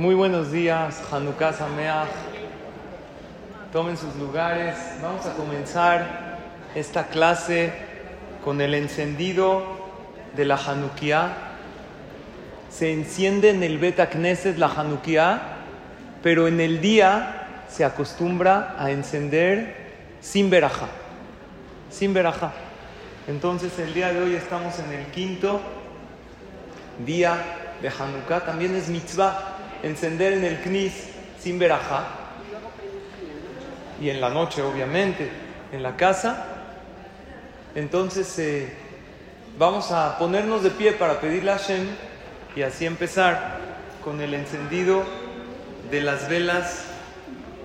Muy buenos días, Hanukkah Sameach. Tomen sus lugares. Vamos a comenzar esta clase con el encendido de la Hanukkah. Se enciende en el Bet Knesset la Hanukkah, pero en el día se acostumbra a encender sin veraja. Sin veraja. Entonces el día de hoy estamos en el quinto día de Hanukkah. También es mitzvah encender en el Knis sin veraja. Y en la noche, obviamente, en la casa. Entonces eh, vamos a ponernos de pie para pedirle a Hashem y así empezar con el encendido de las velas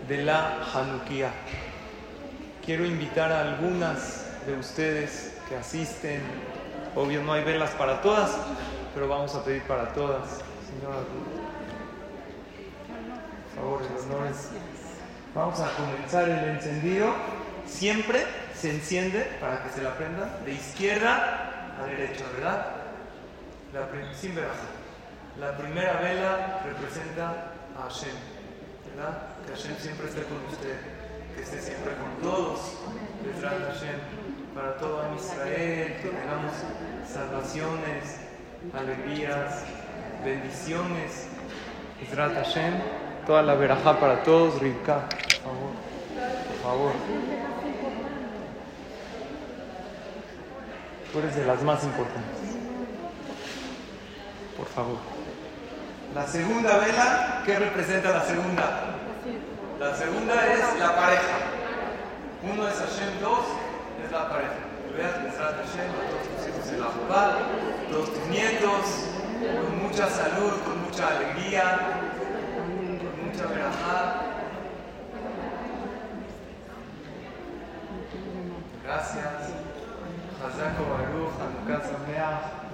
de la Hanukkah. Quiero invitar a algunas de ustedes que asisten. Obvio no hay velas para todas, pero vamos a pedir para todas. Por favor, el honor es- Vamos a comenzar el encendido. Siempre se enciende, para que se la aprendan, de izquierda a derecha, ¿verdad? La sin veraja. La primera vela representa a Hashem, ¿verdad? Que Hashem siempre esté con usted, que esté siempre con todos. Detrás de Hashem, para todo Israel, que tengamos salvaciones, alegrías, bendiciones. Hashem, toda la verajá para todos, Rivka, por favor, por favor. Tú eres de las más importantes. Por favor. La segunda vela, ¿qué representa la segunda? La segunda es la pareja. Uno es Hashem, dos es la pareja. Veas Bezrat Hashem a todos tus hijos en la Jobá, todos tus nietos, con mucha salud, con mucha alegría. Gracias.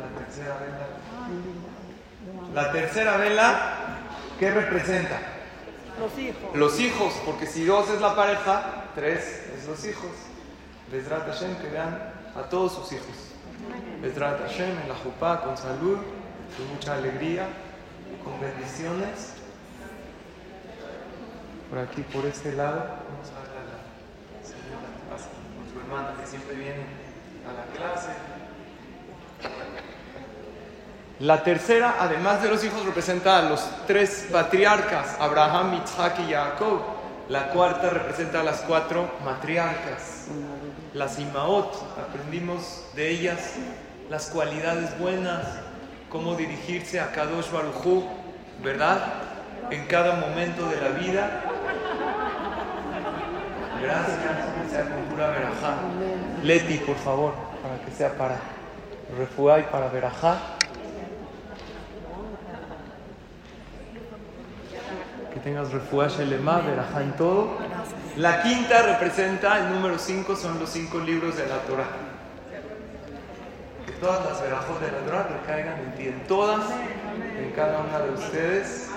La tercera vela. La tercera vela, ¿qué representa? Los hijos. Los hijos, porque si dos es la pareja, tres es los hijos. Bezrat Hashem, que vean a todos sus hijos. Bezrat Hashem en la jupá, con salud, con mucha alegría, con bendiciones. Por aquí, por este lado, vamos a ver a la señora con su hermana que siempre viene a la clase. La tercera, además de los hijos, representa a los tres patriarcas, Abraham, Isaac y Jacob. La cuarta representa a las cuatro matriarcas. Las Imaot, aprendimos de ellas las cualidades buenas, cómo dirigirse a Kadosh Barujú, ¿verdad? En cada momento de la vida. Gracias, que sea con pura verajá. Leti, por favor, para que sea para refuá y para verajá. que tengas refuá shelema, verajá en todo. La quinta representa, el número cinco son los cinco libros de la Torah. Que todas las verajot de la Torah recaigan en ti, en todas, en cada una de ustedes,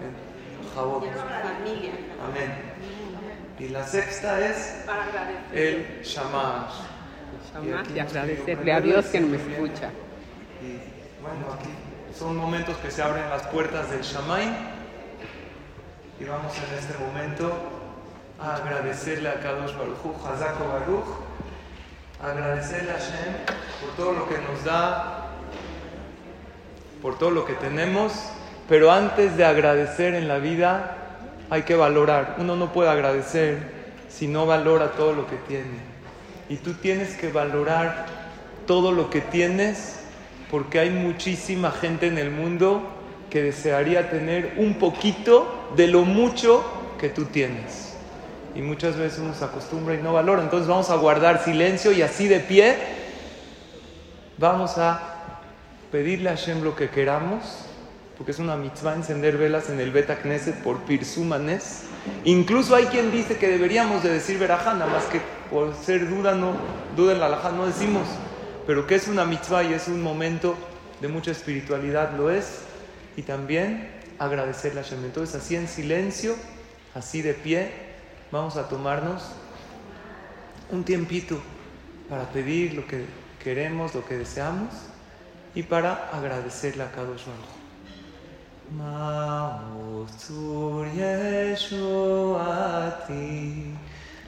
en Jabot. Amén. Y la sexta es Para agradecer. el Shamash. Y nos agradecerle a Dios que bien. escucha. Y bueno, aquí son momentos que se abren las puertas del Shamay. Y vamos en este momento a agradecerle a Kadosh Baruch, Hazako Baruch, agradecerle a Hashem por todo lo que nos da, por todo lo que tenemos, pero antes de agradecer en la vida hay que valorar. Uno no puede agradecer si no valora todo lo que tiene. Y tú tienes que valorar todo lo que tienes porque hay muchísima gente en el mundo que desearía tener un poquito de lo mucho que tú tienes. Y muchas veces uno se acostumbra y no valora. Entonces vamos a guardar silencio y así de pie vamos a pedirle a Hashem lo que queramos, porque es una mitzvah encender velas en el Beta Knesset por Pirsumanes. Incluso hay quien dice que deberíamos de decir verajá, nada más que por ser duda, no, duda en la alajá no decimos, pero que es una mitzvah y es un momento de mucha espiritualidad, lo es, y también agradecerle a Hashem. Entonces así en silencio, así de pie, vamos a tomarnos un tiempito para pedir lo que queremos, lo que deseamos y para agradecerle a Kadosh Baruj. Hu. ישועתי,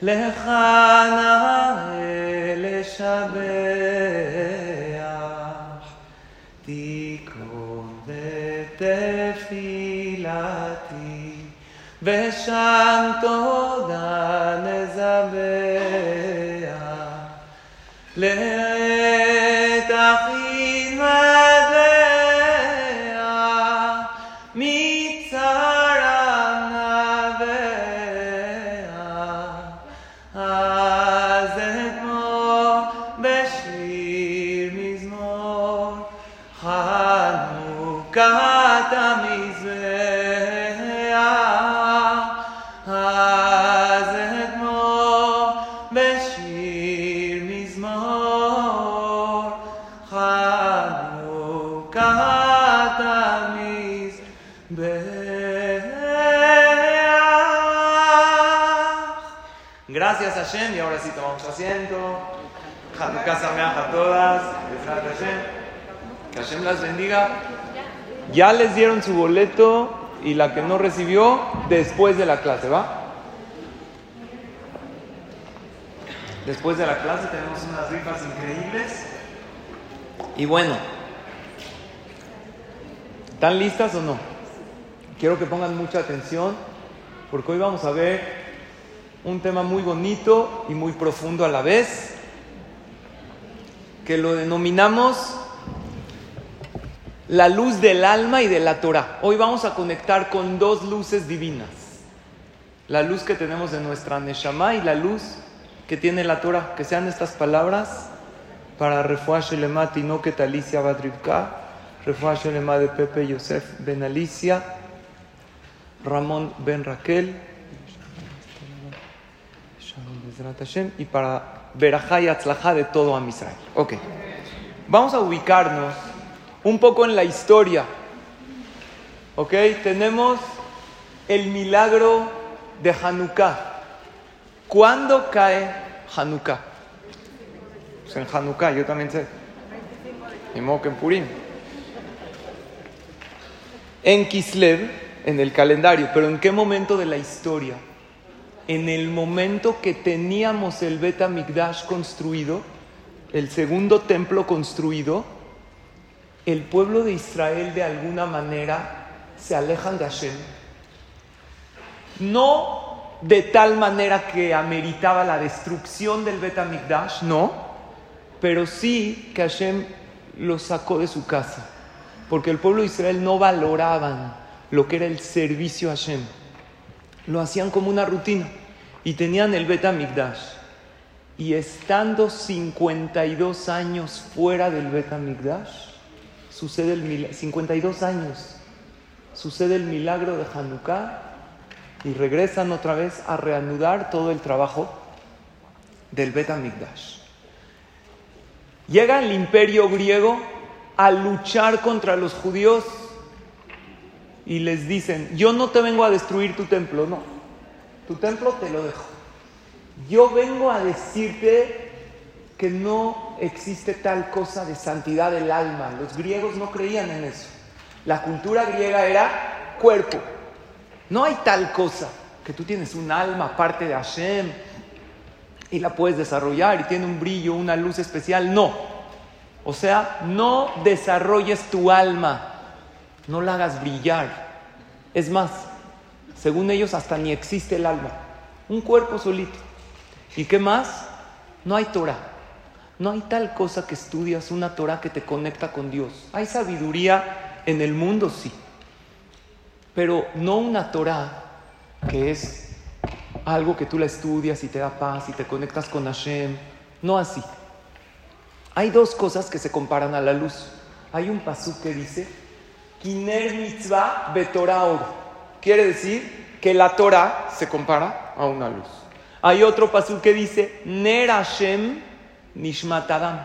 לך נאה לשבח, תיקון בתפילתי, ושם תודה נזבח. Asiento. Hanukkah Sameach a todas. Que Hashem las bendiga. Ya les dieron su boleto y la que no recibió después de la clase, ¿va? Después de la clase tenemos unas rifas increíbles. Y bueno, ¿están listas o no? Quiero que pongan mucha atención porque hoy vamos a ver un tema muy bonito y muy profundo a la vez, que lo denominamos la luz del alma y de la Torah. Hoy vamos a conectar con dos luces divinas. La luz que tenemos de nuestra Neshama y la luz que tiene la Torah. Que sean estas palabras para Refuah Shelema Tinoket Alicia Badrivka, Refuah Shelema de Pepe Yosef Ben Alicia, Ramón Ben Raquel, y para Berajá y Atzlajá de todo Israel. Ok. Vamos a ubicarnos un poco en la historia. Ok, tenemos el milagro de Hanukkah. ¿Cuándo cae Hanukkah? Pues en Hanukkah, yo también sé. En Purim. En Kislev, en el calendario, pero ¿en qué momento de la historia? En el momento que teníamos el Bet Mikdash construido, el segundo templo construido, el pueblo de Israel de alguna manera se alejan de Hashem. No de tal manera que ameritaba la destrucción del Bet Mikdash, no, pero sí que Hashem los sacó de su casa, porque el pueblo de Israel no valoraban lo que era el servicio a Hashem. Lo hacían como una rutina y tenían el Bet Mikdash. Y estando 52 años fuera del Bet Mikdash, sucede el milagro, 52 años, sucede el milagro de Hanukkah y regresan otra vez a reanudar todo el trabajo del Bet Mikdash. Llega el imperio griego a luchar contra los judíos y les dicen, yo no te vengo a destruir tu templo, no, tu templo te lo dejo. Yo vengo a decirte que no existe tal cosa de santidad del alma. Los griegos no creían en eso. La cultura griega era cuerpo. No hay tal cosa que tú tienes un alma parte de Hashem y la puedes desarrollar y tiene un brillo, una luz especial. No. O sea, no desarrolles tu alma, no la hagas brillar. Es más, según ellos hasta ni existe el alma, un cuerpo solito. ¿Y qué más? No hay Torah. No hay tal cosa que estudias una Torah que te conecta con Dios. Hay sabiduría en el mundo, sí. Pero no una Torah que es algo que tú la estudias y te da paz y te conectas con Hashem. No así. Hay dos cosas que se comparan a la luz. Hay un pasuk que dice, Kiner mitzvah betorah or. Quiere decir que la Torah se compara a una luz. Hay otro pasuk que dice, Ner Hashem nishmat adam.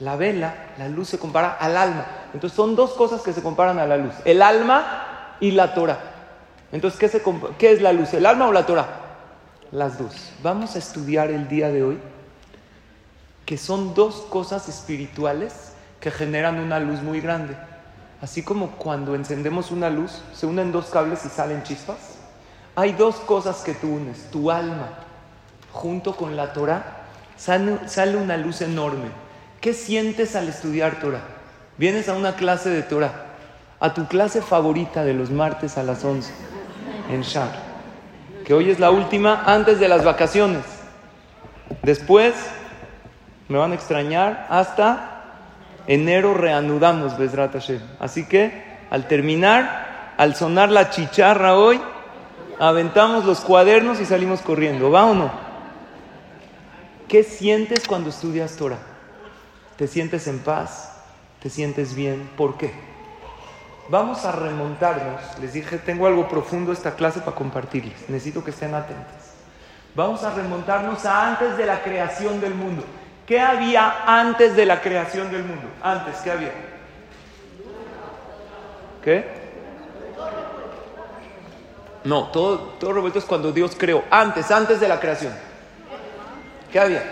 La vela, la luz se compara al alma. Entonces son dos cosas que se comparan a la luz. El alma y la Torah. Entonces, ¿qué, ¿qué es la luz? ¿El alma o la Torah? Las dos. Vamos a estudiar el día de hoy que son dos cosas espirituales que generan una luz muy grande. Así como cuando encendemos una luz, se unen dos cables y salen chispas. Hay dos cosas que tú unes, tu alma junto con la Torah, sale, una luz enorme. ¿Qué sientes al estudiar Torah? Vienes a una clase de Torah, a tu clase favorita de los martes a las 11 en Shar, que hoy es la última antes de las vacaciones. Después me van a extrañar hasta enero reanudamos Bezrat Hashem. Así que al terminar, al sonar la chicharra hoy, aventamos los cuadernos y salimos corriendo. ¿Va o no? ¿Qué sientes cuando estudias Torah? ¿Te sientes en paz? ¿Te sientes bien? ¿Por qué? Vamos a remontarnos. Les dije, tengo algo profundo esta clase para compartirles. Necesito que estén atentos. Vamos a remontarnos a antes de la creación del mundo. ¿Qué había antes de la creación del mundo? Antes, ¿qué había? ¿Qué? No, todo, todo revuelto es cuando Dios creó. Antes, antes de la creación. ¿Qué había?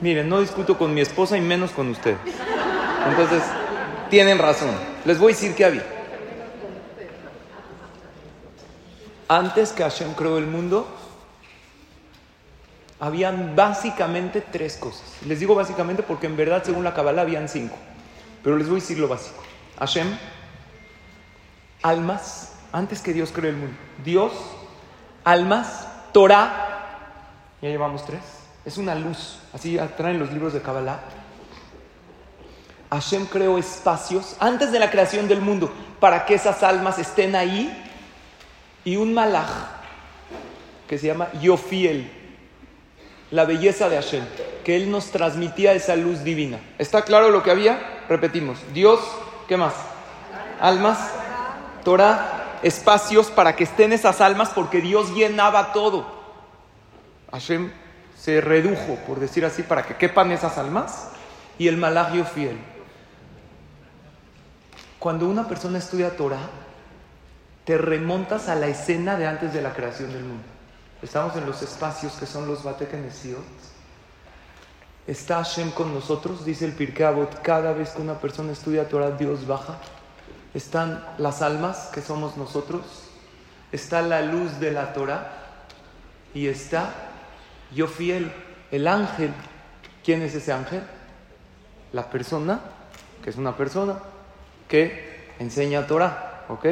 Miren, no discuto con mi esposa y menos con usted. Entonces, tienen razón. Les voy a decir qué había. Antes que Hashem creó el mundo, habían básicamente tres cosas. Les digo básicamente porque en verdad, según la Kabbalah, habían cinco. Pero les voy a decir lo básico. Hashem, almas, antes que Dios creó el mundo. Dios, almas, Torah, ya llevamos tres. Es una luz, así traen los libros de Kabbalah. Hashem creó espacios antes de la creación del mundo para que esas almas estén ahí. Y un malach que se llama Yofiel, la belleza de Hashem, que él nos transmitía esa luz divina. ¿Está claro lo que había? Repetimos, Dios, ¿qué más? Almas, Torah, espacios para que estén esas almas porque Dios llenaba todo. Hashem se redujo, por decir así, para que quepan esas almas. Y el malagio fiel. Cuando una persona estudia Torah, te remontas a la escena de antes de la creación del mundo. Estamos en los espacios que son los Batekenesiot. Está Hashem con nosotros, dice el Pirkei cada vez que una persona estudia Torah, Dios baja. Están las almas, que somos nosotros. Está la luz de la Torah. Y está yo fiel, el ángel. ¿Quién es ese ángel? La persona, que es una persona, que enseña Torah. ¿Ok?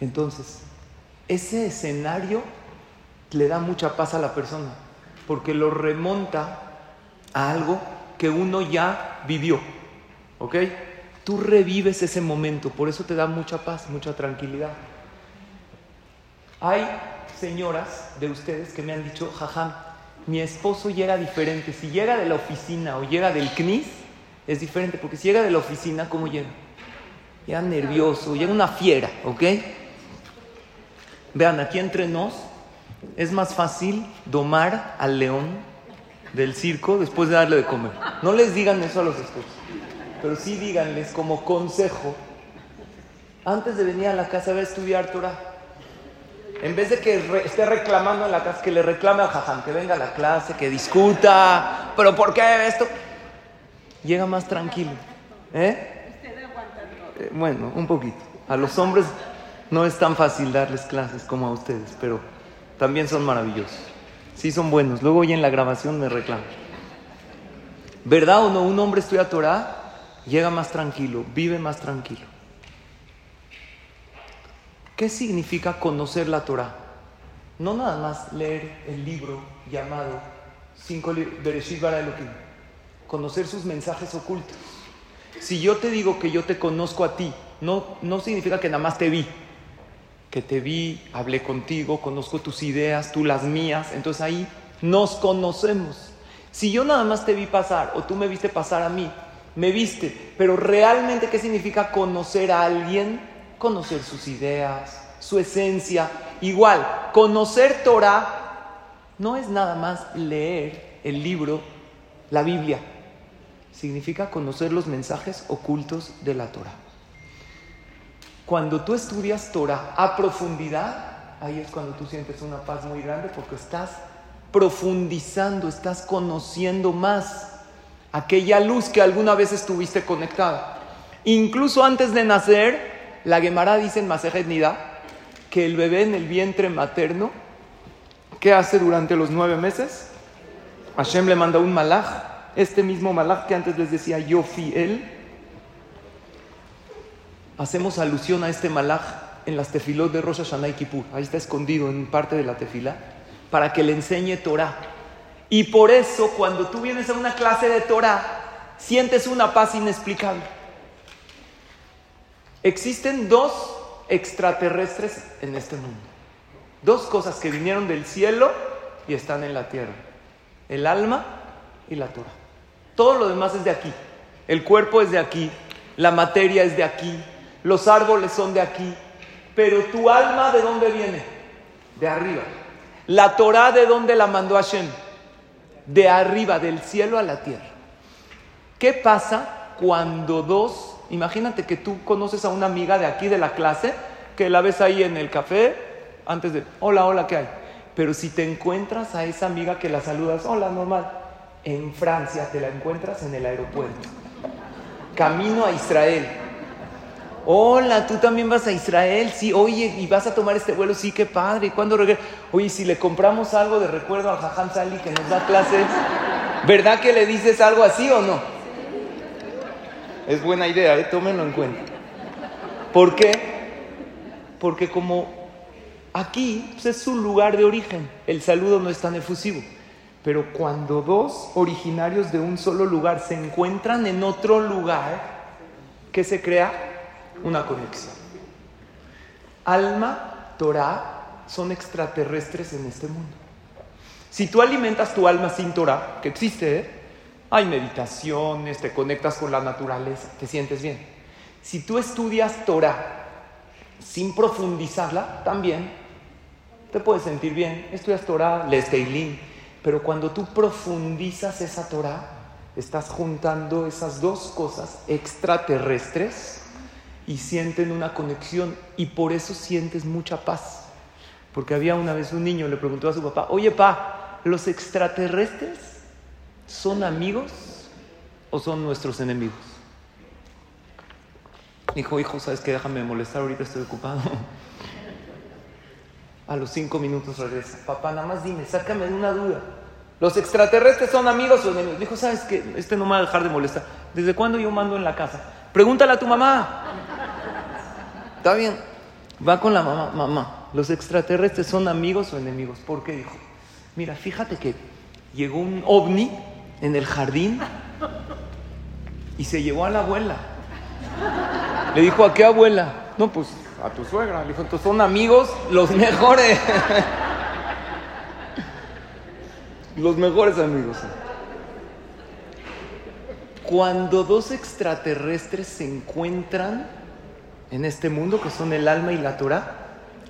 Entonces, ese escenario le da mucha paz a la persona, porque lo remonta a algo que uno ya vivió. ¿Ok? Tú revives ese momento, por eso te da mucha paz, mucha tranquilidad. Hay señoras de ustedes que me han dicho, jajam, mi esposo llega diferente. Si llega de la oficina o llega del CNIS, es diferente, porque si llega de la oficina, ¿cómo llega? Llega nervioso, llega una fiera, ¿ok? Vean, aquí entre nos es más fácil domar al león del circo después de darle de comer. No les digan eso a los esposos, pero sí díganles como consejo, antes de venir a la casa a estudiar Torah, en vez de que esté reclamando en la casa, que le reclame al jajam, que venga a la clase, que discuta, pero ¿por qué esto? Llega más tranquilo. ¿Eh? ¿Eh? Bueno, un poquito. A los hombres no es tan fácil darles clases como a ustedes, pero también son maravillosos. Sí son buenos. Luego hoy en la grabación me reclaman. ¿Verdad o no? Un hombre estudia Torah, llega más tranquilo, vive más tranquilo. ¿Qué significa conocer la Torah? No nada más leer el libro llamado Cinco Bereshit Bara. Conocer sus mensajes ocultos. Si yo te digo que yo te conozco a ti, no, no significa que nada más te vi que te vi, hablé contigo, conozco tus ideas, tú las mías, entonces ahí nos conocemos. Si yo nada más te vi pasar o tú me viste pasar a mí, me viste, pero realmente ¿qué significa conocer a alguien? Conocer sus ideas, su esencia. Igual, conocer Torah no es nada más leer el libro, la Biblia. Significa conocer los mensajes ocultos de la Torah. Cuando tú estudias Torah a profundidad, ahí es cuando tú sientes una paz muy grande porque estás profundizando, estás conociendo más aquella luz que alguna vez estuviste conectada. Incluso antes de nacer, La Gemara dice en Masejet que el bebé en el vientre materno, ¿qué hace durante los nueve meses? Hashem le manda un malaj, este mismo malaj que antes les decía yo él. Hacemos alusión a este malaj en las tefilot de Rosh Hashanah y Kippur. Ahí está escondido en parte de la tefila para que le enseñe Torah. Y por eso cuando tú vienes a una clase de Torah, sientes una paz inexplicable. Existen dos extraterrestres en este mundo. Dos cosas que vinieron del cielo y están en la tierra. El alma y la Torah. Todo lo demás es de aquí. El cuerpo es de aquí. La materia es de aquí. Los árboles son de aquí. Pero tu alma, ¿de dónde viene? De arriba. La Torah, ¿de dónde la mandó Hashem? De arriba, del cielo a la tierra. ¿Qué pasa cuando dos, imagínate que tú conoces a una amiga de aquí de la clase, que la ves ahí en el café, antes de, hola, hola, ¿qué hay? Pero si te encuentras a esa amiga que la saludas, hola, normal, en Francia te la encuentras en el aeropuerto, camino a Israel. Hola, tú también vas a Israel, sí, oye, y vas a tomar este vuelo, sí, qué padre. ¿Y cuándo regresas? Oye, si le compramos algo de recuerdo al Jajam Sali que nos da clases, ¿verdad que le dices algo así o no? Es buena idea, ¿eh? tómenlo en cuenta. ¿Por qué? Porque como aquí pues, es su lugar de origen, el saludo no es tan efusivo. Pero cuando dos originarios de un solo lugar se encuentran en otro lugar, ¿qué se crea? Una conexión. Alma, Torah, son extraterrestres en este mundo. Si tú alimentas tu alma sin Torah, que existe, ¿eh? hay meditaciones, te conectas con la naturaleza, te sientes bien. Si tú estudias Torah sin profundizarla, también te puedes sentir bien. Estudias Torah, lees Teilín, pero cuando tú profundizas esa Torah, estás juntando esas dos cosas extraterrestres y sienten una conexión y por eso sientes mucha paz. Porque había una vez un niño, le preguntó a su papá, oye pa, ¿los extraterrestres son amigos o son nuestros enemigos? Dijo, hijo, ¿sabes qué? Déjame molestar, ahorita estoy ocupado. A los cinco minutos regresa. Papá, nada más dime, sácame de una duda. ¿Los extraterrestres son amigos o enemigos? Dijo, ¿sabes qué? Este no me va a dejar de molestar. ¿Desde cuándo yo mando en la casa? Pregúntale a tu mamá. Está bien. Va con la mamá, mamá, ¿los extraterrestres son amigos o enemigos? ¿Por qué dijo? Mira, fíjate que llegó un ovni en el jardín y se llevó a la abuela. Le dijo, ¿a qué abuela? No, pues a tu suegra. Le dijo, entonces son amigos los mejores. los mejores amigos. Cuando dos extraterrestres se encuentran, en este mundo, que son el alma y la Torah,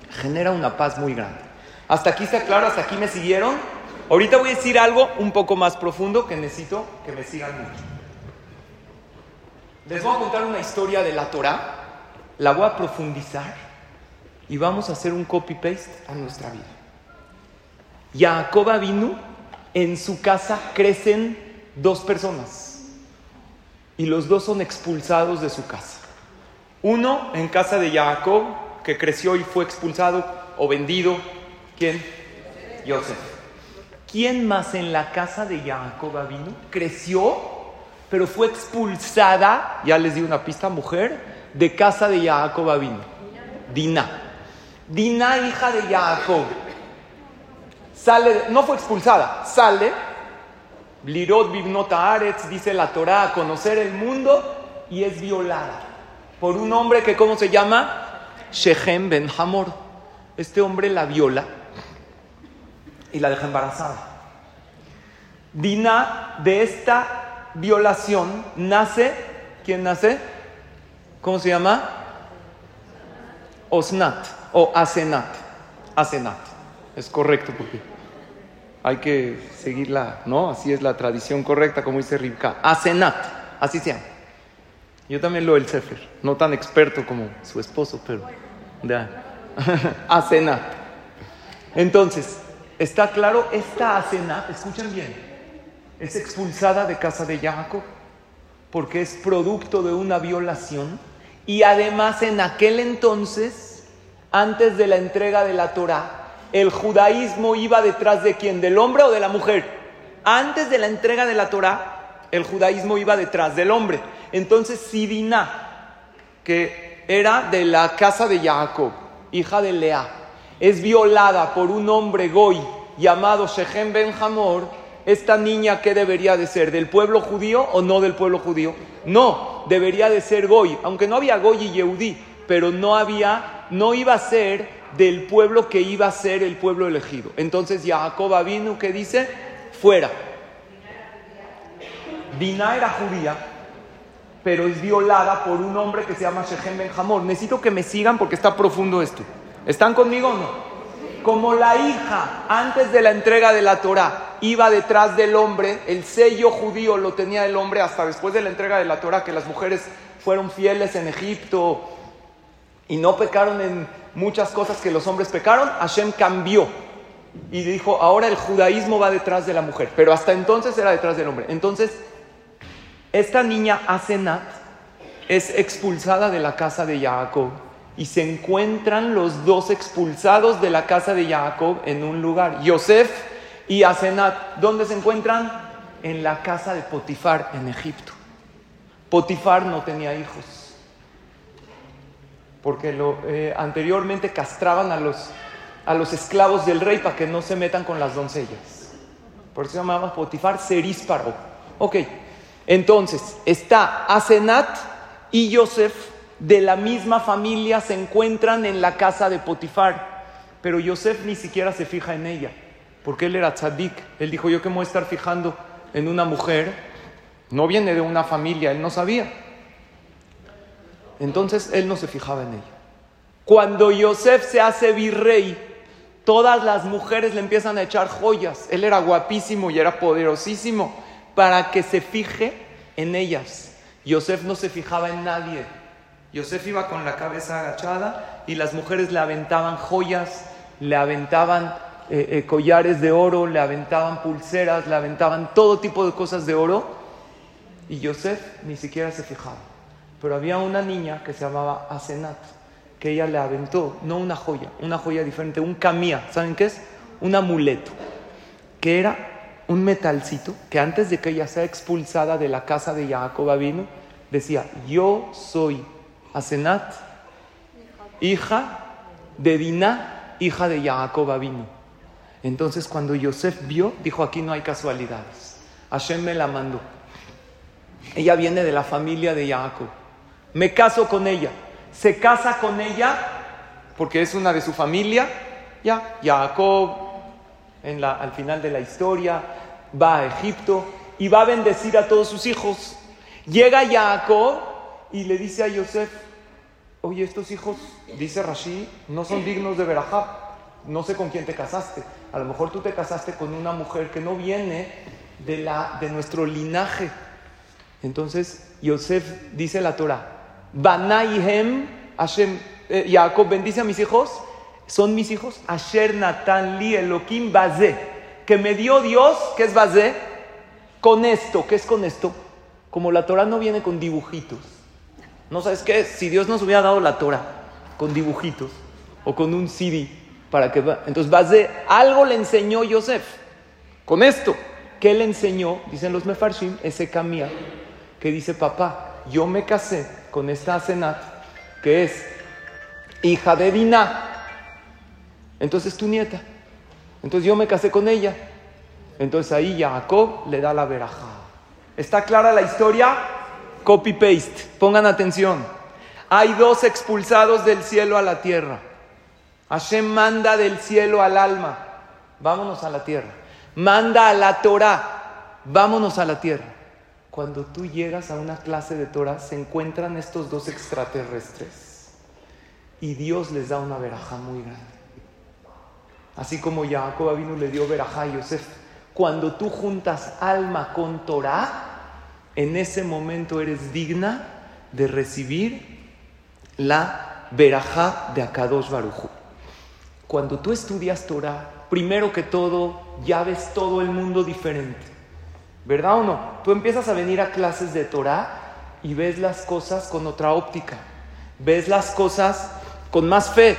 genera una paz muy grande. Hasta aquí está claro, hasta aquí me siguieron. Ahorita voy a decir algo un poco más profundo que necesito que me sigan mucho. Les voy a contar una historia de la Torah, la voy a profundizar y vamos a hacer un copy-paste a nuestra vida. Jacob vino, en su casa crecen dos personas y los dos son expulsados de su casa. Uno en casa de Jacob, que creció y fue expulsado o vendido. ¿Quién? Joseph. ¿Quién más en la casa de Jacob vino? Creció, pero fue expulsada, ya les di una pista, mujer, de casa de Jacob vino. Dina. Dina, hija de Jacob. Sale, no fue expulsada, sale. Blirot Bibnota Aretz, dice la Torah, a conocer el mundo y es violada por un hombre que, ¿cómo se llama? Shechem Ben Hamor. Este hombre la viola y la deja embarazada. Dina, de esta violación nace, ¿quién nace? ¿Cómo se llama? Osnat o Asenat. Asenat. Es correcto porque hay que seguirla, ¿no? Así es la tradición correcta, como dice Rivka. Asenat, así se llama. Yo también lo del Sefer, no tan experto como su esposo, pero Asenat. Entonces, está claro, esta Asenat, escuchen bien, es expulsada de casa de Jacob porque es producto de una violación Y además en aquel entonces, antes de la entrega de la Torah, el judaísmo iba detrás de quién, del hombre o de la mujer. Antes de la entrega de la Torah, el judaísmo iba detrás del hombre. Entonces Sidina, que era de la casa de Jacob, hija de Lea, es violada por un hombre goy llamado Shechem Ben Hamor, esta niña, ¿qué debería de ser? ¿Del pueblo judío o no del pueblo judío? No, debería de ser Goy, aunque no había Goy y Yehudí, pero no había, no iba a ser del pueblo que iba a ser el pueblo elegido. Entonces Jacob vino que dice, fuera. Dina era judía, pero es violada por un hombre que se llama Shechem Ben Hamor. Necesito que me sigan porque está profundo esto. ¿Están conmigo o no? Como la hija, antes de la entrega de la Torah, iba detrás del hombre, el sello judío lo tenía el hombre hasta después de la entrega de la Torah, que las mujeres fueron fieles en Egipto y no pecaron en muchas cosas que los hombres pecaron, Hashem cambió y dijo, ahora el judaísmo va detrás de la mujer, pero hasta entonces era detrás del hombre. Entonces, esta niña Asenat es expulsada de la casa de Jacob y se encuentran los dos expulsados de la casa de Jacob en un lugar. Yosef y Asenat, ¿dónde se encuentran? En la casa de Potifar en Egipto. Potifar no tenía hijos, porque eh, anteriormente castraban a los, a los esclavos del rey para que no se metan con las doncellas. Por eso se llamaba Potifar Serísparo. Ok, entonces está Asenat y Yosef de la misma familia se encuentran en la casa de Potifar. Pero Yosef ni siquiera se fija en ella, porque él era tzadik. Él dijo, yo que me voy a estar fijando en una mujer, no viene de una familia, él no sabía. Entonces él no se fijaba en ella. Cuando Yosef se hace virrey, todas las mujeres le empiezan a echar joyas. Él era guapísimo y era poderosísimo para que se fije en ellas. Yosef no se fijaba en nadie. Yosef iba con la cabeza agachada y las mujeres le aventaban joyas, le aventaban eh, eh, collares de oro, le aventaban pulseras, le aventaban todo tipo de cosas de oro. Y Yosef ni siquiera se fijaba. Pero había una niña que se llamaba Asenat, que ella le aventó, no una joya, una joya diferente, un camía, ¿saben qué es? Un amuleto, que era un metalcito que antes de que ella sea expulsada de la casa de Jacob vino, decía, yo soy Asenat, hija de Diná, hija de Jacob vino. Entonces cuando Yosef vio, dijo, aquí no hay casualidades. Hashem me la mandó. Ella viene de la familia de Jacob. Me caso con ella. Se casa con ella porque es una de su familia. Ya, Jacob, en la, al final de la historia, va a Egipto y va a bendecir a todos sus hijos. Llega Jacob y le dice a Yosef, oye, estos hijos, dice Rashi, no son dignos de Berajá. No sé con quién te casaste. A lo mejor tú te casaste con una mujer que no viene de, la, de nuestro linaje. Entonces, Yosef dice la Torah, Banaihem Hashem, eh, Jacob bendice a mis hijos, son mis hijos, Asher Natan Li Elohim Bazé, que me dio Dios, que es Bazé, con esto, ¿qué es con esto? Como la Torah no viene con dibujitos, no sabes qué, si Dios nos hubiera dado la Torah con dibujitos o con un CD para que entonces de algo le enseñó Yosef con esto ¿Qué le enseñó? Dicen los mefarshim, ese camía que dice papá, yo me casé con esta Asenat que es hija de Diná. Entonces tu nieta. Entonces yo me casé con ella. Entonces ahí Jacob le da la veraja. ¿Está clara la historia? Copy-paste. Pongan atención. Hay dos expulsados del cielo a la tierra. Hashem manda del cielo al alma. Vámonos a la tierra. Manda a la Torah. Vámonos a la tierra. Cuando tú llegas a una clase de Torah, se encuentran estos dos extraterrestres. Y Dios les da una veraja muy grande. Así como Jacob vino le dio veraja a Yosef. Cuando tú juntas alma con Torah, en ese momento eres digna de recibir la verajá de Akadosh Baruchu. Cuando tú estudias Torah, primero que todo, ya ves todo el mundo diferente. ¿Verdad o no? Tú empiezas a venir a clases de Torah y ves las cosas con otra óptica. ves las cosas con más fe,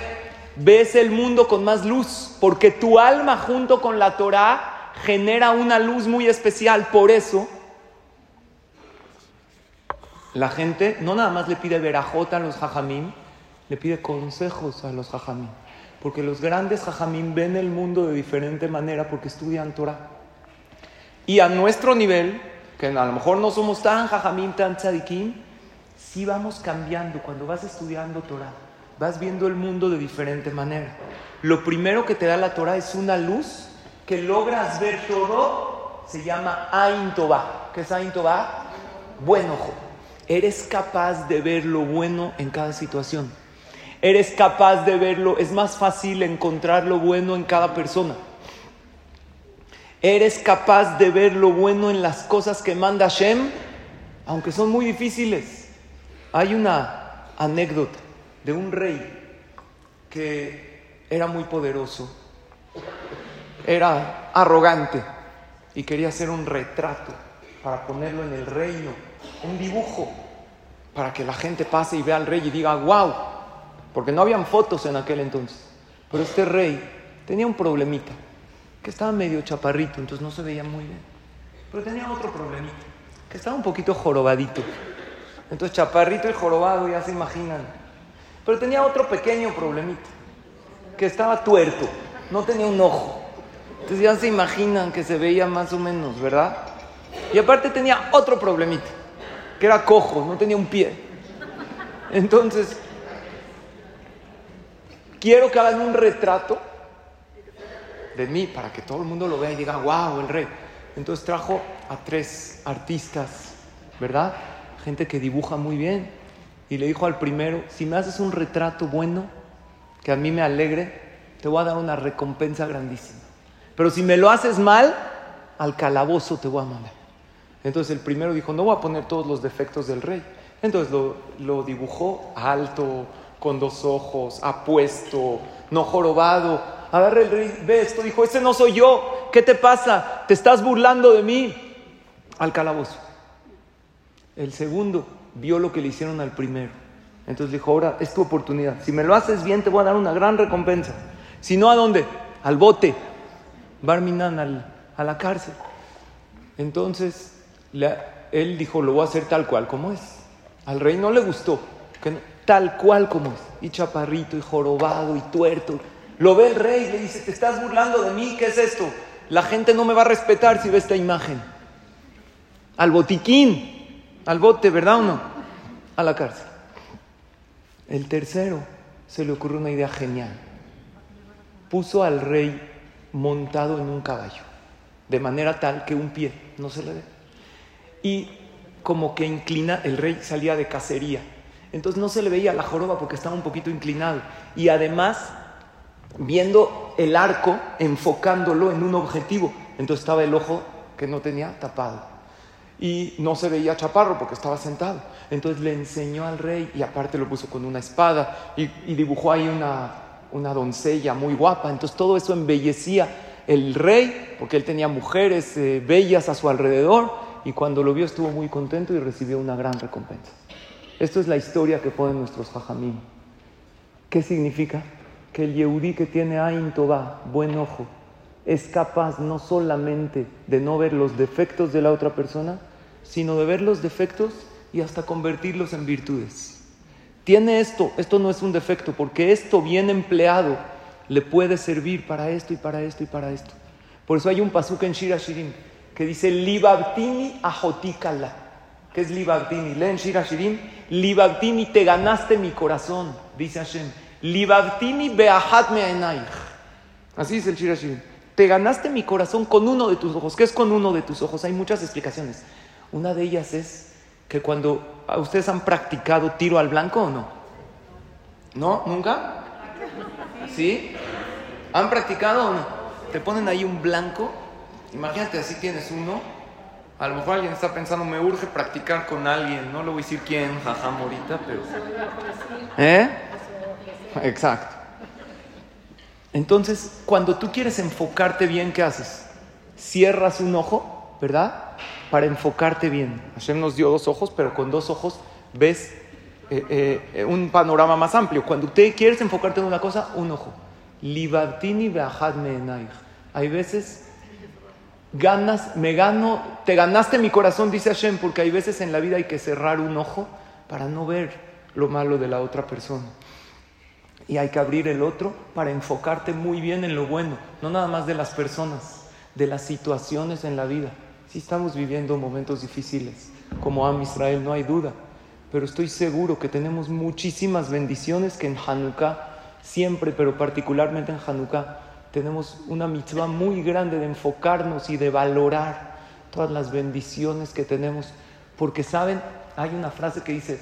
ves el mundo con más luz, porque tu alma junto con la Torah genera una luz muy especial. Por eso, la gente no nada más le pide verajota a los jajamín, le pide consejos a los jajamín. Porque los grandes jajamín ven el mundo de diferente manera porque estudian Torah. Y a nuestro nivel, que a lo mejor no somos tan jajamín, tan tzadikim, sí vamos cambiando. Cuando vas estudiando Torah, vas viendo el mundo de diferente manera. Lo primero que te da la Torah es una luz que logras ver todo, se llama Ain Tová. ¿Qué es Ain Tová? Buen ojo. Eres capaz de ver lo bueno en cada situación. Eres capaz de verlo, es más fácil encontrar lo bueno en cada persona. Eres capaz de ver lo bueno en las cosas que manda Shem, aunque son muy difíciles. Hay una anécdota de un rey que era muy poderoso, era arrogante y quería hacer un retrato para ponerlo en el reino, un dibujo, para que la gente pase y vea al rey y diga, wow, porque no habían fotos en aquel entonces. Pero este rey tenía un problemita, que estaba medio chaparrito, entonces no se veía muy bien. Pero tenía otro problemita, que estaba un poquito jorobadito. Entonces chaparrito y jorobado ya se imaginan. Pero tenía otro pequeño problemita, que estaba tuerto, no tenía un ojo. Entonces ya se imaginan que se veía más o menos, ¿verdad? Y aparte tenía otro problemita, que era cojo, no tenía un pie. Entonces, quiero que hagan un retrato de mí para que todo el mundo lo vea y diga, wow, el rey. Entonces trajo a tres artistas, ¿verdad? Gente que dibuja muy bien. Y le dijo al primero, si me haces un retrato bueno, que a mí me alegre, te voy a dar una recompensa grandísima. Pero si me lo haces mal, al calabozo te voy a mandar. Entonces el primero dijo, no voy a poner todos los defectos del rey. Entonces lo, lo dibujó alto, con dos ojos, apuesto, no jorobado. Agarra el rey, ve esto, dijo, ese no soy yo, ¿qué te pasa? ¿Te estás burlando de mí? Al calabozo. El segundo vio lo que le hicieron al primero. Entonces dijo, ahora es tu oportunidad. Si me lo haces bien, te voy a dar una gran recompensa. Si no, ¿a dónde? Al bote. Barminan al, a la cárcel. Entonces él dijo, lo voy a hacer tal cual como es. Al rey no le gustó, que tal cual como es. Y chaparrito, y jorobado, y tuerto. Lo ve el rey y le dice, te estás burlando de mí, ¿qué es esto? La gente no me va a respetar si ve esta imagen. Al botiquín, al bote, ¿verdad o no? A la cárcel. El tercero se le ocurrió una idea genial. Puso al rey montado en un caballo, de manera tal que un pie no se le ve. Y como que inclina, el rey salía de cacería. Entonces no se le veía la joroba porque estaba un poquito inclinado. Y además, viendo el arco, enfocándolo en un objetivo. Entonces estaba el ojo que no tenía tapado. Y no se veía chaparro porque estaba sentado. Entonces le enseñó al rey y aparte lo puso con una espada y, dibujó ahí una, una doncella muy guapa. Entonces todo eso embellecía el rey porque él tenía mujeres eh, bellas a su alrededor y cuando lo vio estuvo muy contento y recibió una gran recompensa. Esto es la historia que ponen nuestros jajamim. ¿Qué significa? Que el yehudí que tiene Ain Tová, buen ojo, es capaz no solamente de no ver los defectos de la otra persona, sino de ver los defectos y hasta convertirlos en virtudes. Tiene esto, esto no es un defecto, porque esto bien empleado le puede servir para esto y para esto y para esto. Por eso hay un pasuk en Shira Shirim que dice Libabtini ajotikala. ¿Qué es Libabtini? Leen Shira Shirim. Libabtini, te ganaste mi corazón, dice Hashem. Libabtini beahat me'enaich. Así dice el Shira Shirim. Te ganaste mi corazón con uno de tus ojos. ¿Qué es con uno de tus ojos? Hay muchas explicaciones. Una de ellas es que cuando ustedes han practicado tiro al blanco o no. ¿No? ¿Nunca? ¿Sí? ¿Han practicado o no? Te ponen ahí un blanco. Imagínate, así tienes uno. A lo mejor alguien está pensando, me urge practicar con alguien. No le voy a decir quién, jajam, ahorita, pero. ¿Eh? Exacto. Entonces, cuando tú quieres enfocarte bien, ¿qué haces? Cierras un ojo, ¿verdad? Para enfocarte bien. Hashem nos dio dos ojos, pero con dos ojos ves eh, eh, un panorama más amplio. Cuando usted quieres enfocarte en una cosa, un ojo. Me'enaich. Hay veces ganas, me gano, te ganaste mi corazón, dice Hashem, porque hay veces en la vida hay que cerrar un ojo para no ver lo malo de la otra persona. Y hay que abrir el otro para enfocarte muy bien en lo bueno, no nada más de las personas, de las situaciones en la vida. Si estamos viviendo momentos difíciles, como Am Israel, no hay duda, pero estoy seguro que tenemos muchísimas bendiciones que en Hanukkah, siempre, pero particularmente en Hanukkah, tenemos una mitzvah muy grande de enfocarnos y de valorar todas las bendiciones que tenemos. Porque, ¿saben? Hay una frase que dice,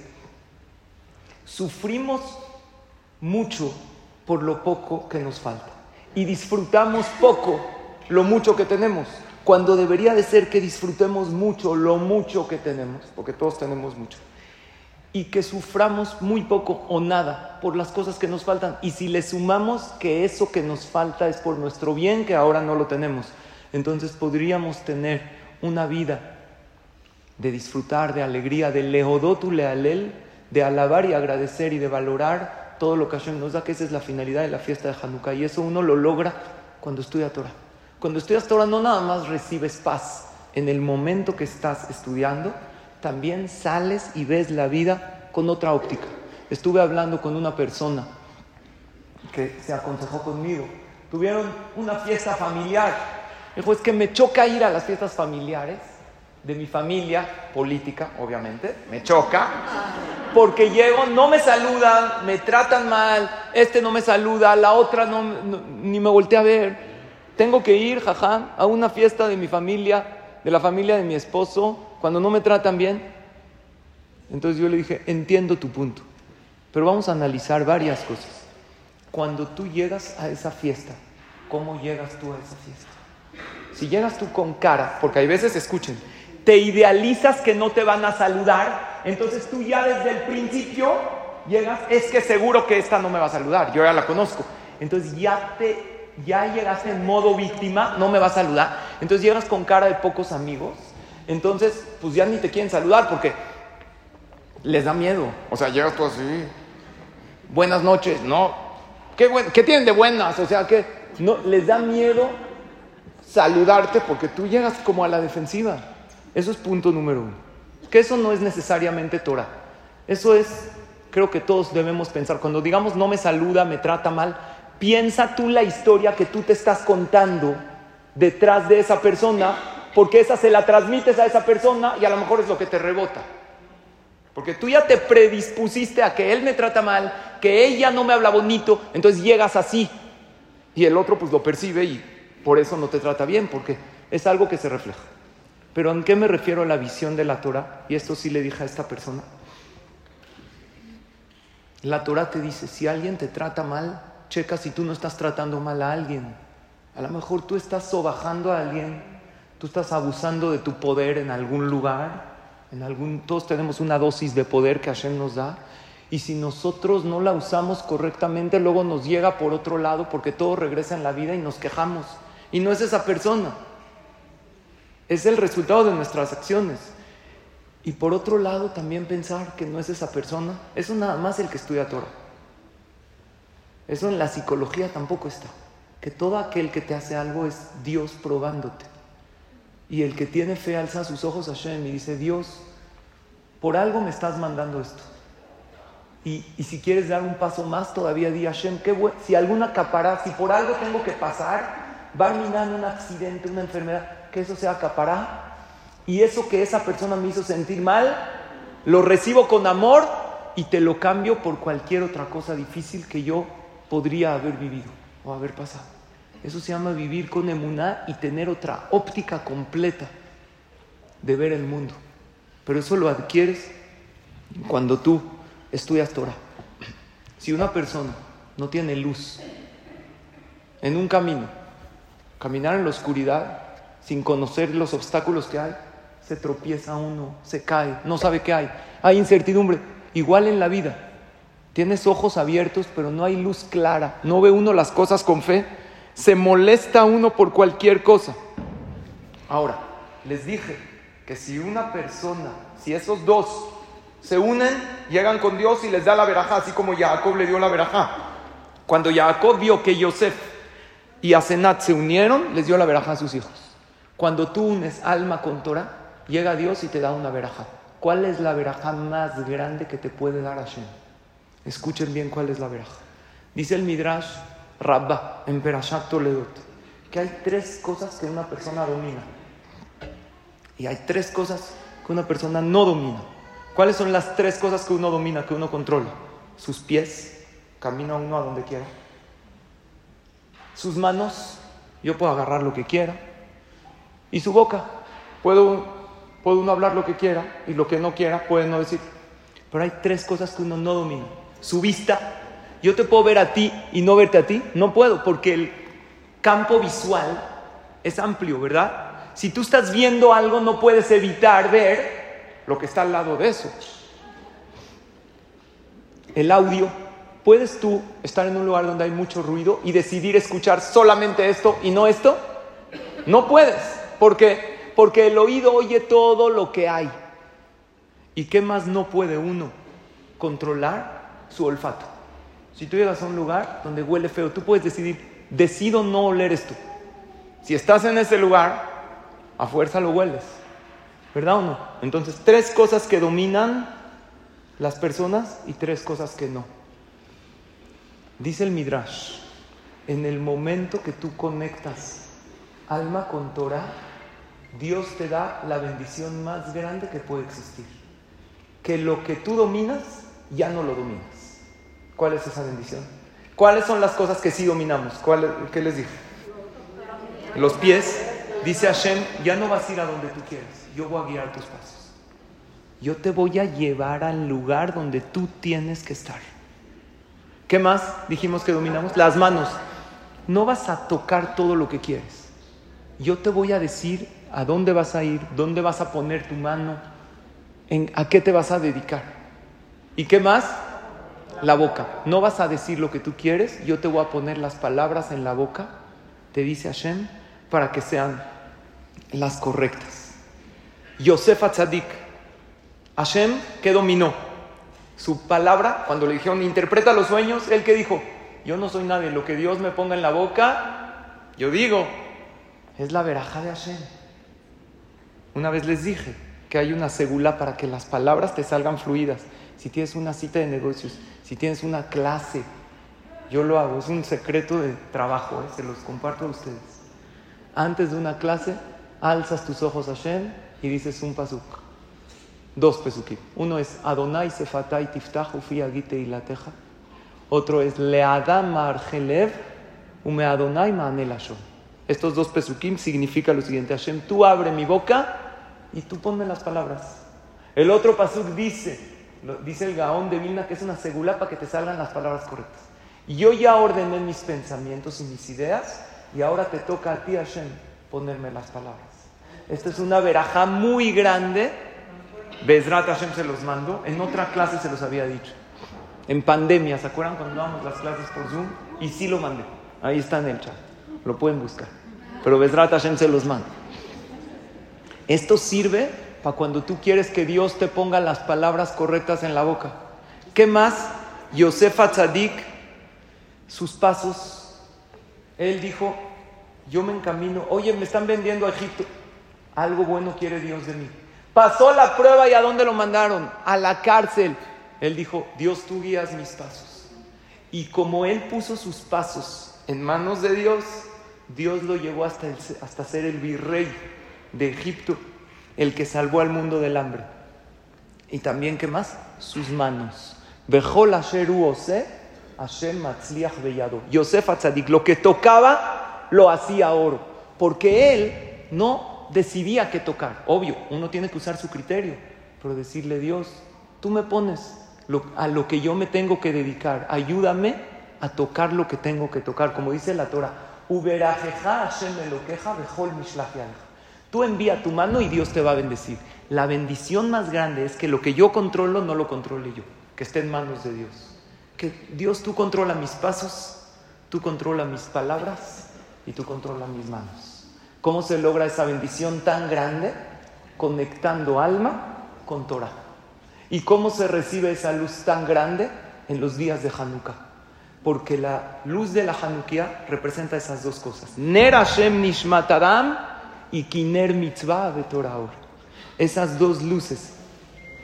sufrimos mucho por lo poco que nos falta y disfrutamos poco lo mucho que tenemos, cuando debería de ser que disfrutemos mucho lo mucho que tenemos, porque todos tenemos mucho, y que suframos muy poco o nada por las cosas que nos faltan. Y si le sumamos que eso que nos falta es por nuestro bien, que ahora no lo tenemos, entonces podríamos tener una vida de disfrutar, de alegría, de leodotu lealel, de alabar y agradecer y de valorar todo lo que nos da, que esa es la finalidad de la fiesta de Hanukkah. Y eso uno lo logra cuando estudia Torah. Cuando estudias Torah no nada más recibes paz en el momento que estás estudiando, también sales y ves la vida con otra óptica. Estuve hablando con una persona que se aconsejó conmigo. Tuvieron una fiesta familiar. Dijo, es que me choca ir a las fiestas familiares de mi familia política, obviamente. Me choca. Porque llego, no me saludan, me tratan mal, este no me saluda, la otra no, ni me voltea a ver. Tengo que ir, jajá, a una fiesta de mi familia, de la familia de mi esposo, cuando no me tratan bien. Entonces yo le dije, entiendo tu punto, pero vamos a analizar varias cosas. Cuando tú llegas a esa fiesta, ¿cómo llegas tú a esa fiesta? Si llegas tú con cara, porque hay veces, escuchen, te idealizas que no te van a saludar, entonces tú ya desde el principio llegas, es que seguro que esta no me va a saludar, yo ya la conozco. Entonces ya te ya llegaste en modo víctima, no me va a saludar. Entonces llegas con cara de pocos amigos. Entonces, pues ya ni te quieren saludar porque les da miedo. O sea, llegas tú así. Buenas noches, ¿no? ¿Qué, ¿Qué, tienen de buenas? O sea, que no, les da miedo saludarte porque tú llegas como a la defensiva. Eso es punto número uno. Que eso no es necesariamente Torah. Eso es, creo que todos debemos pensar. Cuando digamos no me saluda, me trata mal, piensa tú la historia que tú te estás contando detrás de esa persona, porque esa se la transmites a esa persona y a lo mejor es lo que te rebota. Porque tú ya te predispusiste a que él me trata mal, que ella no me habla bonito, entonces llegas así. Y el otro pues lo percibe y por eso no te trata bien, porque es algo que se refleja. Pero ¿en qué me refiero a la visión de la Torah? Y esto sí le dije a esta persona. La Torah te dice, si alguien te trata mal, checa si tú no estás tratando mal a alguien. A lo mejor tú estás sobajando a alguien, tú estás abusando de tu poder en algún lugar, en algún, todos tenemos una dosis de poder que Hashem nos da, y si nosotros no la usamos correctamente, luego nos llega por otro lado porque todo regresa en la vida y nos quejamos. Y no es esa persona, es el resultado de nuestras acciones. Y por otro lado, también pensar que no es esa persona, eso nada más el que estudia Torah. Eso en la psicología tampoco está. Que todo aquel que te hace algo es Dios probándote. Y el que tiene fe alza sus ojos a Hashem y dice, Dios, por algo me estás mandando esto. Y, y si quieres dar un paso más, todavía di Hashem, qué si alguna capará, si por algo tengo que pasar, va a mirar un accidente, una enfermedad, que eso sea capará. Y eso que esa persona me hizo sentir mal, lo recibo con amor y te lo cambio por cualquier otra cosa difícil que yo podría haber vivido o haber pasado. Eso se llama vivir con emuná y tener otra óptica completa de ver el mundo. Pero eso lo adquieres cuando tú estudias Torah. Si una persona no tiene luz en un camino, caminar en la oscuridad sin conocer los obstáculos que hay, se tropieza uno, se cae, no sabe qué hay. Hay incertidumbre, igual en la vida. Tienes ojos abiertos, pero no hay luz clara. No ve uno las cosas con fe. Se molesta uno por cualquier cosa. Ahora, les dije que si una persona, si esos dos Se unen, llegan con Dios y les da la verajá, así como Jacob le dio la verajá. Cuando Jacob vio que Yosef y Asenat se unieron, les dio la verajá a sus hijos. Cuando tú unes alma con Torah, llega Dios y te da una verajá. ¿Cuál es la verajá más grande que te puede dar Hashem? Escuchen bien cuál es la verajá. Dice el Midrash Rabba en Perashat Toledot que hay tres cosas que una persona domina. Y hay tres cosas que una persona no domina. ¿Cuáles son las tres cosas que uno domina, que uno controla? Sus pies, camina uno a donde quiera. Sus manos, yo puedo agarrar lo que quiera. Y su boca, puedo, puedo uno hablar lo que quiera y lo que no quiera puede no decir. Pero hay tres cosas que uno no domina. Su vista, yo te puedo ver a ti y no verte a ti. No puedo porque el campo visual es amplio, ¿verdad? Si tú estás viendo algo, no puedes evitar ver lo que está al lado de eso. El audio, ¿puedes tú estar en un lugar donde hay mucho ruido y decidir escuchar solamente esto y no esto? No puedes. ¿Por qué? Porque el oído oye todo lo que hay. ¿Y qué más no puede uno? Controlar su olfato. Si tú llegas a un lugar donde huele feo, tú puedes decidir, decido no oler esto. Si estás en ese lugar, a fuerza lo hueles. ¿Verdad o no? Entonces, tres cosas que dominan las personas y tres cosas que no. Dice el Midrash, en el momento que tú conectas alma con Torah, Dios te da la bendición más grande que puede existir. Que lo que tú dominas, ya no lo dominas. ¿Cuál es esa bendición? ¿Cuáles son las cosas que sí dominamos? ¿Qué les dije? Los pies. Dice Hashem, ya no vas a ir a donde tú quieres. Yo voy a guiar tus pasos. Yo te voy a llevar al lugar donde tú tienes que estar. ¿Qué más dijimos que dominamos? Las manos. No vas a tocar todo lo que quieres. Yo te voy a decir a dónde vas a ir, dónde vas a poner tu mano, a qué te vas a dedicar. ¿Y qué más? La boca. No vas a decir lo que tú quieres, yo te voy a poner las palabras en la boca, te dice Hashem, para que sean las correctas. Yosef Atzadik, Hashem, ¿qué dominó? Su palabra, cuando le dijeron, interpreta los sueños, él que dijo, yo no soy nadie, lo que Dios me ponga en la boca, yo digo, es la veraja de Hashem. Una vez les dije que hay una segula para que las palabras te salgan fluidas. Si tienes una cita de negocios, si tienes una clase, yo lo hago, es un secreto de trabajo, ¿eh? se los comparto a ustedes. Antes de una clase, alzas tus ojos a Hashem y dices un pasuk. Dos pesukim. Uno es Adonai sefatai tiftahu fi agite ilateja. Otro es Leadam argelev ume Adonai ma'anelashon. Estos dos pesukim significan lo siguiente. Hashem, tú abre mi boca y tú ponme las palabras. El otro pasuk dice, dice el Gaón de Vilna que es una segula para que te salgan las palabras correctas. Yo ya ordené mis pensamientos y mis ideas y ahora te toca a ti, Hashem, ponerme las palabras. Esta es una veraja muy grande. Bezrat Hashem se los mandó. En otra clase se los había dicho. En pandemia, ¿se acuerdan cuando dábamos las clases por Zoom? Y sí lo mandé. Ahí está en el chat. Lo pueden buscar. Pero Bezrat Hashem se los manda. Esto sirve para cuando tú quieres que Dios te ponga las palabras correctas en la boca. ¿Qué más? Yosef Atzadik, sus pasos. Él dijo, yo me encamino. Oye, me están vendiendo a Egipto. Algo bueno quiere Dios de mí. Pasó la prueba y ¿a dónde lo mandaron? A la cárcel. Él dijo, Dios, tú guías mis pasos. Y como él puso sus pasos en manos de Dios, Dios lo llevó hasta, hasta ser el virrey de Egipto, el que salvó al mundo del hambre. Y también, ¿qué más? Sus manos. Bejol Asher Hashem Matzliach. Yosef Atzadik, lo que tocaba, lo hacía oro. Porque él no decidía qué tocar. Obvio, uno tiene que usar su criterio. Pero decirle, Dios, tú me pones a lo que yo me tengo que dedicar. Ayúdame a tocar lo que tengo que tocar. Como dice la Torah, Uberajeja Elokeja Bejol Tú envía tu mano y Dios te va a bendecir. La bendición más grande es que lo que yo controlo no lo controle yo, que esté en manos de Dios. Que Dios tú controla mis pasos, tú controla mis palabras y tú controla mis manos. ¿Cómo se logra esa bendición tan grande? Conectando alma con Torah. ¿Y cómo se recibe esa luz tan grande? En los días de Hanukkah. Porque la luz de la Hanukkah representa esas dos cosas. Ner Hashem Nishmat Adam y Kiner Mitzvah Betoraor. Esas dos luces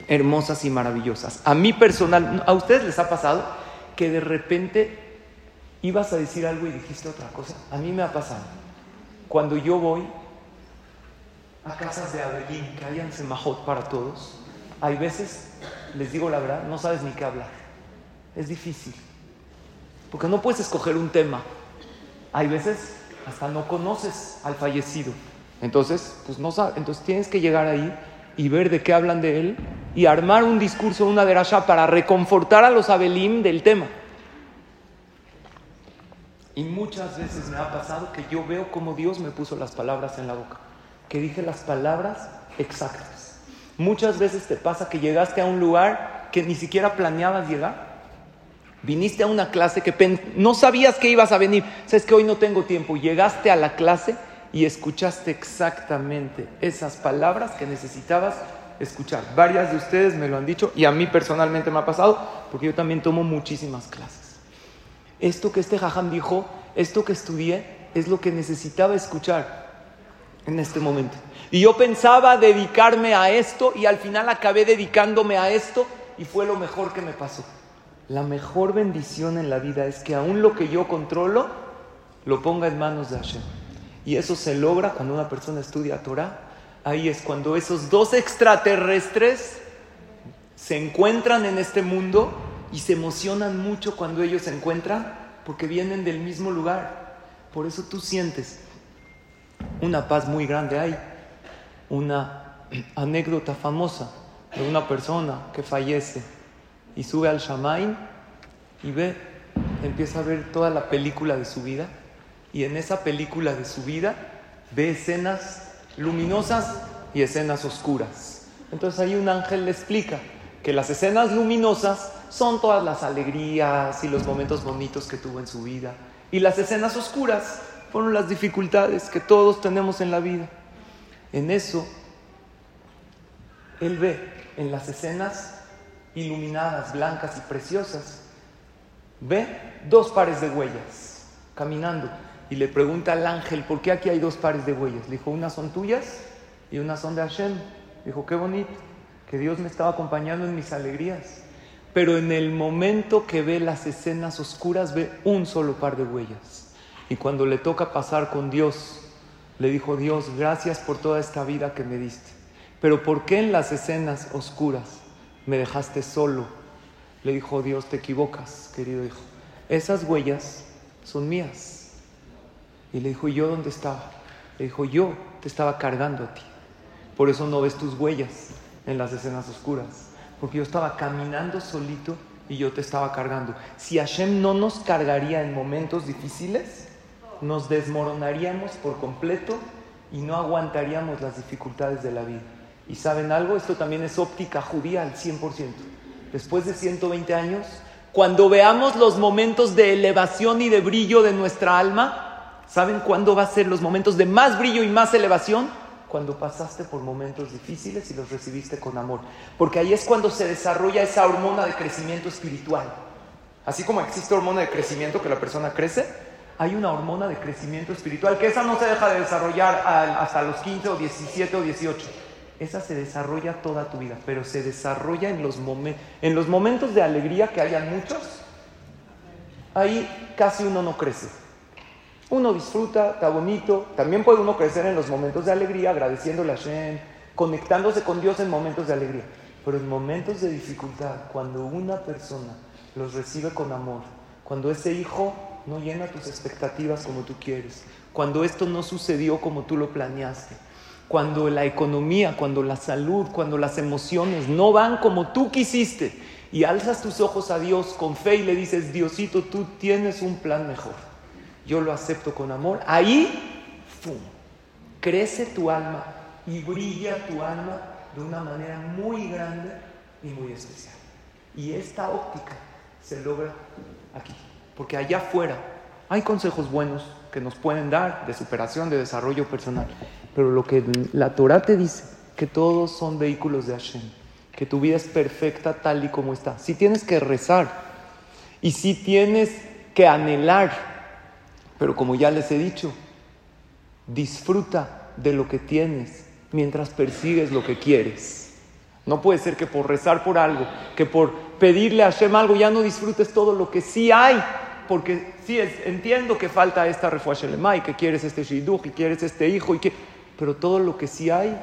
hermosas y maravillosas. A mí personal, ¿a ustedes les ha pasado que de repente ibas a decir algo y dijiste otra cosa? A mí me ha pasado. Cuando yo voy a casas de Abelín, que hayan semajot para todos, hay veces, les digo la verdad, no sabes ni qué hablar. Es difícil. Porque no puedes escoger un tema. Hay veces hasta no conoces al fallecido. Entonces, pues no sabes. Entonces tienes que llegar ahí y ver de qué hablan de él y armar un discurso, una derasha para reconfortar a los Abelim del tema. Y muchas veces me ha pasado que yo veo cómo Dios me puso las palabras en la boca, que dije las palabras exactas. Muchas veces te pasa que llegaste a un lugar que ni siquiera planeabas llegar. Viniste a una clase que no sabías que ibas a venir. Sabes que hoy no tengo tiempo. Llegaste a la clase y escuchaste exactamente esas palabras que necesitabas escuchar. Varias de ustedes me lo han dicho y a mí personalmente me ha pasado porque yo también tomo muchísimas clases. Esto que este jajam dijo, esto que estudié, es lo que necesitaba escuchar en este momento. Y yo pensaba dedicarme a esto y al final acabé dedicándome a esto y fue lo mejor que me pasó. La mejor bendición en la vida es que aún lo que yo controlo, lo ponga en manos de Hashem. Y eso se logra cuando una persona estudia Torah. Ahí es cuando esos dos extraterrestres se encuentran en este mundo y se emocionan mucho cuando ellos se encuentran porque vienen del mismo lugar. Por eso tú sientes una paz muy grande. Hay una anécdota famosa de una persona que fallece y sube al Shamain y ve, empieza a ver toda la película de su vida y en esa película de su vida ve escenas luminosas y escenas oscuras. Entonces ahí un ángel le explica que las escenas luminosas son todas las alegrías y los momentos bonitos que tuvo en su vida. Y las escenas oscuras fueron las dificultades que todos tenemos en la vida. En eso, él ve en las escenas iluminadas, blancas y preciosas, ve dos pares de huellas caminando y le pregunta al ángel, ¿por qué aquí hay dos pares de huellas? Le dijo, unas son tuyas y unas son de Hashem. Dijo, qué bonito, que Dios me estaba acompañando en mis alegrías. Pero en el momento que ve las escenas oscuras, ve un solo par de huellas. Y cuando le toca pasar con Dios, le dijo, Dios, gracias por toda esta vida que me diste. Pero ¿por qué en las escenas oscuras me dejaste solo? Le dijo Dios, te equivocas, querido hijo. Esas huellas son mías. Y le dijo, ¿y yo dónde estaba? Le dijo, yo te estaba cargando a ti. Por eso no ves tus huellas en las escenas oscuras. Porque yo estaba caminando solito y yo te estaba cargando. Si Hashem no nos cargaría en momentos difíciles, nos desmoronaríamos por completo y no aguantaríamos las dificultades de la vida. ¿Y saben algo? Esto también es óptica judía al 100%. Después de 120 años, cuando veamos los momentos de elevación y de brillo de nuestra alma, ¿Saben cuándo va a ser los momentos de más brillo y más elevación? Cuando pasaste por momentos difíciles y los recibiste con amor. Porque ahí es cuando se desarrolla esa hormona de crecimiento espiritual. Así como existe hormona de crecimiento que la persona crece, hay una hormona de crecimiento espiritual que esa no se deja de desarrollar hasta los 15 o 17 o 18. Esa se desarrolla toda tu vida, pero se desarrolla en los, en los momentos de alegría que hayan muchos. Ahí casi uno no crece. Uno disfruta, está bonito. También puede uno crecer en los momentos de alegría, agradeciéndole a Shem, conectándose con Dios en momentos de alegría. Pero en momentos de dificultad, cuando una persona los recibe con amor, cuando ese hijo no llena tus expectativas como tú quieres, cuando esto no sucedió como tú lo planeaste, cuando la economía, cuando la salud, cuando las emociones no van como tú quisiste y alzas tus ojos a Dios con fe y le dices, Diosito, tú tienes un plan mejor yo lo acepto con amor, ahí ¡fum! crece tu alma y brilla tu alma de una manera muy grande y muy especial. Y esta óptica se logra aquí, porque allá afuera hay consejos buenos que nos pueden dar de superación, de desarrollo personal, pero lo que la Torah te dice, que todos son vehículos de Hashem, que tu vida es perfecta tal y como está. Si tienes que rezar y si tienes que anhelar, pero como ya les he dicho, disfruta de lo que tienes mientras persigues lo que quieres. No puede ser que por rezar por algo, que por pedirle a Hashem algo ya no disfrutes todo lo que sí hay, porque sí entiendo que falta esta refuerzo y que quieres este shidduch y quieres este hijo y que, pero todo lo que sí hay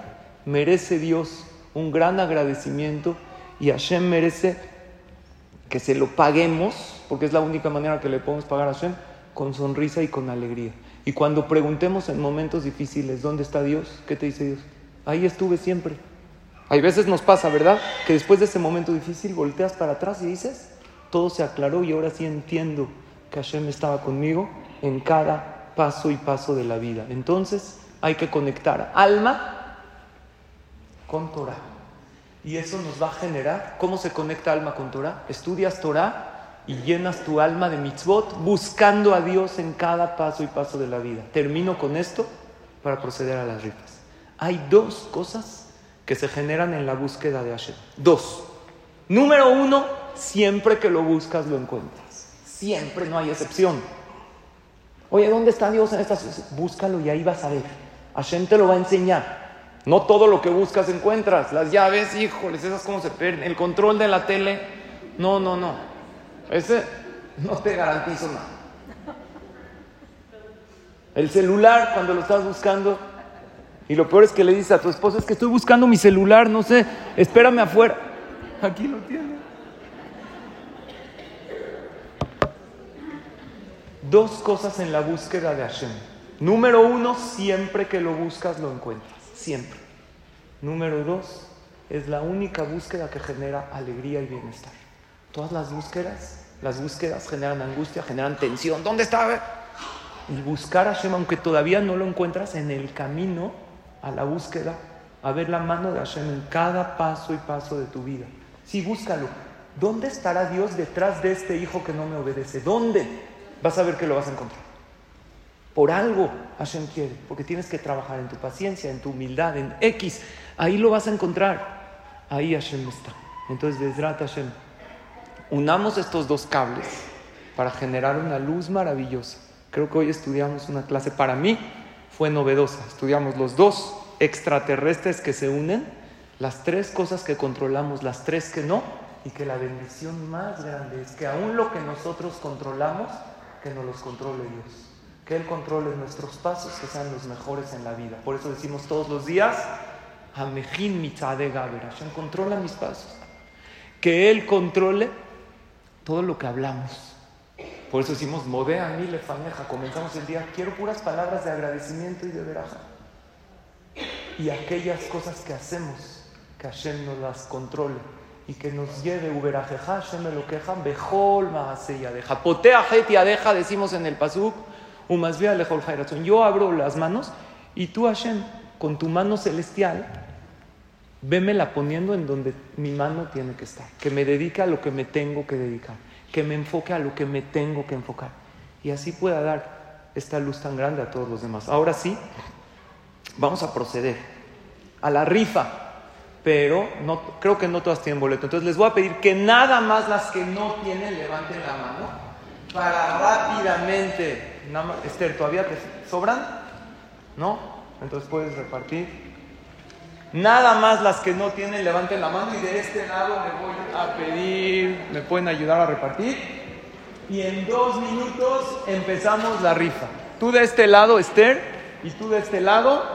merece Dios un gran agradecimiento y Hashem merece que se lo paguemos, porque es la única manera que le podemos pagar a Hashem, con sonrisa y con alegría. Y cuando preguntemos en momentos difíciles, ¿dónde está Dios? ¿Qué te dice Dios? Ahí estuve siempre. Hay veces nos pasa, ¿verdad? Que después de ese momento difícil volteas para atrás y dices, todo se aclaró y ahora sí entiendo que Hashem estaba conmigo en cada paso y paso de la vida. Entonces hay que conectar alma con Torah. Y eso nos va a generar, ¿cómo se conecta alma con Torah? Estudias Torah y llenas tu alma de mitzvot buscando a Dios en cada paso y paso de la vida. Termino con esto para proceder a las rifas. Hay dos cosas que se generan en la búsqueda de Hashem. Dos. Número uno, siempre que lo buscas lo encuentras. Siempre, no hay excepción. Oye, ¿dónde está Dios en estas? Búscalo y ahí vas a ver. Hashem te lo va a enseñar. No todo lo que buscas encuentras. Las llaves, híjoles, esas cómo se pierden. El control de la tele. No, no, no. Ese no te garantizo nada. El celular, cuando lo estás buscando, y lo peor es que le dices a tu esposa, es que estoy buscando mi celular, no sé, espérame afuera. Aquí lo tiene. Dos cosas en la búsqueda de Hashem. Número uno, siempre que lo buscas lo encuentras. Siempre. Número dos, es la única búsqueda que genera alegría y bienestar. Todas las búsquedas, las búsquedas generan angustia, generan tensión. ¿Dónde está? Y buscar a Hashem, aunque todavía no lo encuentras en el camino a la búsqueda, a ver la mano de Hashem en cada paso y paso de tu vida. Sí, búscalo. ¿Dónde estará Dios detrás de este hijo que no me obedece? ¿Dónde? Vas a ver que lo vas a encontrar. Por algo Hashem quiere, porque tienes que trabajar en tu paciencia, en tu humildad, en X. Ahí lo vas a encontrar. Ahí Hashem está. Entonces, desdrata Hashem. Unamos estos dos cables para generar una luz maravillosa. Creo que hoy estudiamos una clase, para mí fue novedosa. Estudiamos los dos extraterrestres que se unen, las tres cosas que controlamos, las tres que no, y que la bendición más grande es que aún lo que nosotros controlamos, que nos los controle Dios. Que Él controle nuestros pasos, que sean los mejores en la vida. Por eso decimos todos los días, Amejin mitzade Hashem controla mis pasos. Que Él controle todo lo que hablamos. Por eso decimos, modea mi lefaneja. Comenzamos el día, quiero puras palabras de agradecimiento y de veraja. Y aquellas cosas que hacemos, que Hashem nos las controle y que nos lleve, uberajeja, Hashem me lo queja, bejol ya deja. Potea deja, decimos en el pasuk, Yo abro las manos y tú, Hashem, con tu mano celestial, Vémela poniendo en donde mi mano tiene que estar, que me dedique a lo que me tengo que dedicar, que me enfoque a lo que me tengo que enfocar. Y así pueda dar esta luz tan grande a todos los demás. Ahora sí, vamos a proceder a la rifa, pero no, creo que no todas tienen boleto. Entonces les voy a pedir que nada más las que no tienen levanten la mano para rápidamente. Esther, ¿todavía te sobran? ¿No? Entonces puedes repartir. Nada más las que no tienen, levanten la mano y de este lado me voy a pedir, me pueden ayudar a repartir. Y en dos minutos empezamos la rifa. Tú de este lado, Esther, y tú de este lado.